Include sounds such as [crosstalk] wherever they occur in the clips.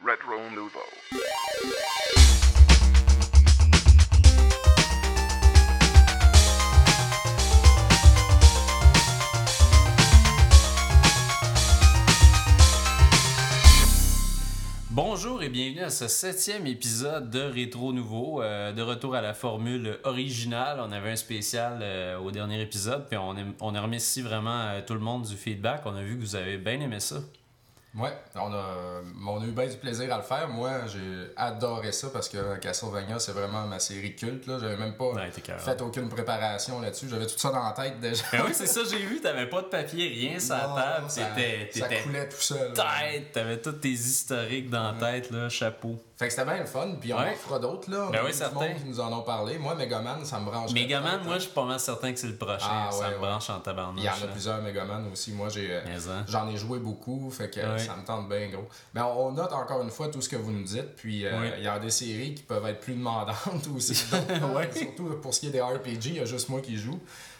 Retro Nouveau. Bonjour et bienvenue à ce septième épisode de Rétro Nouveau, euh, de retour à la formule originale. On avait un spécial euh, au dernier épisode, puis on, aime- on a remercié vraiment euh, tout le monde du feedback. On a vu que vous avez bien aimé ça. Ouais, on a, on a eu bien du plaisir à le faire. Moi, j'ai adoré ça parce que Castlevania, c'est vraiment ma série culte. Là. J'avais même pas Ouais, fait aucune préparation là-dessus. J'avais tout ça dans la tête déjà. Ben oui, c'est ça, j'ai vu, t'avais pas de papier, rien sur la Non, table. ça, T'étais ça t'étais coulait tout seul. tête, t'avais tous tes historiques dans la tête, là, chapeau. Fait que c'était bien le fun. Puis on Ouais. en fera d'autres. là. Ben oui, du certain. monde qui nous en ont parlé. Moi, Megaman, ça me branche. Megaman, moi, je suis pas mal certain que c'est le prochain. Ah, ça me branche en tabarnouche. Il y en a là. plusieurs Megaman aussi. Moi, j'ai. hein. J'en ai joué beaucoup, fait que Ouais. ça me tente bien gros. Mais on note encore une fois tout ce que vous nous dites, puis euh, il y a des séries qui peuvent être plus demandantes [laughs] aussi. [laughs] Ouais. Surtout pour ce qui est des RPG, il y a juste moi qui joue.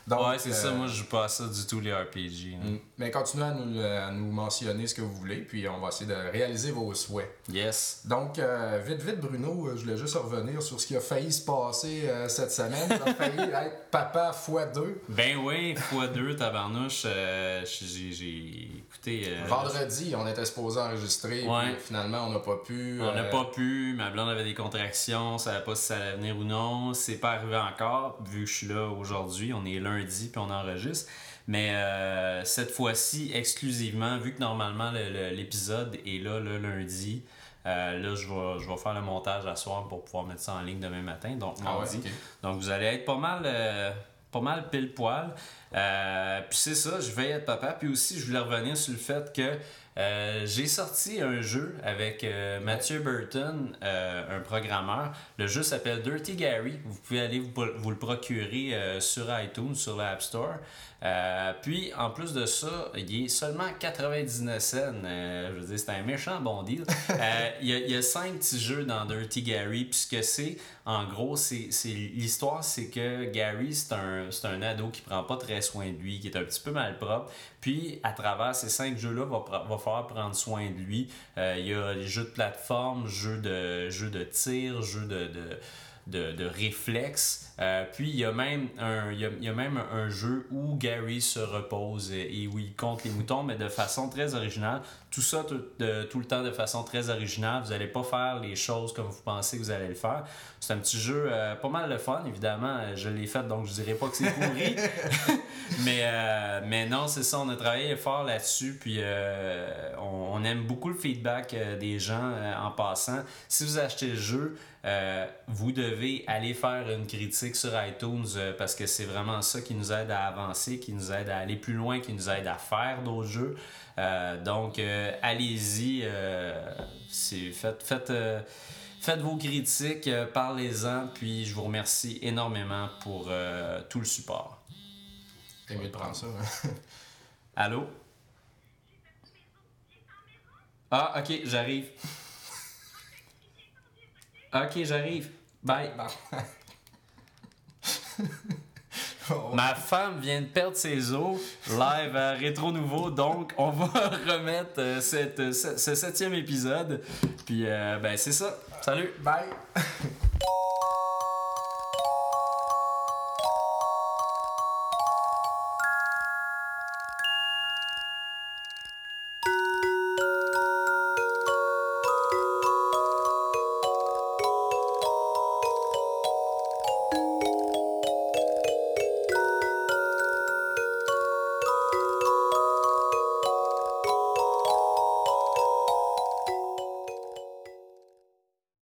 Donc, Ouais, c'est ça, euh, moi, je joue pas à ça du tout, les RPG. mm. Mais continuez à nous, à nous mentionner ce que vous voulez, puis on va essayer de réaliser vos souhaits. Yes. Donc, euh, vite, vite, Bruno, euh, je voulais juste revenir sur ce qui a failli se passer euh, cette semaine. Ça a failli [laughs] être papa x2. Ben oui, x2, tabarnouche. euh, j'ai, j'ai écouté. euh, Vendredi, on était supposé enregistrer, Ouais. puis finalement, on n'a pas pu. On n'a euh, pas pu, ma blonde avait des contractions, savait pas si ça allait venir ou non. C'est pas arrivé encore, vu que je suis là aujourd'hui. On est lundi puis on enregistre. Mais euh, cette fois-ci, exclusivement, vu que normalement le- le- l'épisode est là le lundi, euh, là je vais, je vais faire le montage à soir pour pouvoir mettre ça en ligne demain matin, donc Ah ouais. Donc vous allez être pas mal, euh, pas mal pile poil. Euh, puis c'est ça, je vais être papa. Puis aussi, je voulais revenir sur le fait que euh, j'ai sorti un jeu avec euh, Mathieu Burton, euh, un programmeur. Le jeu s'appelle Dirty Gary. Vous pouvez aller vous, vous le procurer sur iTunes, sur l'App Store. Puis en plus de ça, il est seulement 99 cents. Je veux dire, c'est un méchant bon deal. [laughs] Il, y a, il y a cinq petits jeux dans Dirty Gary. Puis ce que c'est, en gros, c'est l'histoire, c'est que Gary, c'est un, c'est un ado qui prend pas très soin de lui, qui est un petit peu malpropre. Puis à travers ces cinq jeux-là, va, va falloir prendre soin de lui. Euh, il y a les jeux de plateforme, jeux de, jeux de tir, jeux de de, de réflexe. Euh, puis il y a même un, il y a, il y a même un jeu où Gary se repose et, et où il compte les moutons, mais de façon très originale. Tout ça tout, de- tout le temps de façon très originale. Vous n'allez pas faire les choses comme vous pensez que vous allez le faire. C'est un petit jeu euh, pas mal le fun, évidemment. Je l'ai fait, donc je dirais pas que c'est pourri. [laughs] [laughs] mais, euh, mais non, c'est ça, on a travaillé fort là-dessus. Puis on, on aime beaucoup le feedback des gens en passant. Si vous achetez le jeu, euh, vous devez aller faire une critique sur iTunes euh, parce que c'est vraiment ça qui nous aide à avancer, qui nous aide à aller plus loin, qui nous aide à faire d'autres jeux. Euh, donc, allez-y, faites, faites, faites vos critiques, parlez-en, puis je vous remercie énormément pour tout le support. T'es mieux de prendre ça. hein? Allô? Ah, ok, j'arrive. Ok, j'arrive. Bye. Oh, [laughs] Ma femme vient de perdre ses os live à Rétro Nouveau, donc on va [laughs] remettre euh, cette, ce, ce septième épisode. Puis, euh, ben, c'est ça. Salut! Bye! [laughs]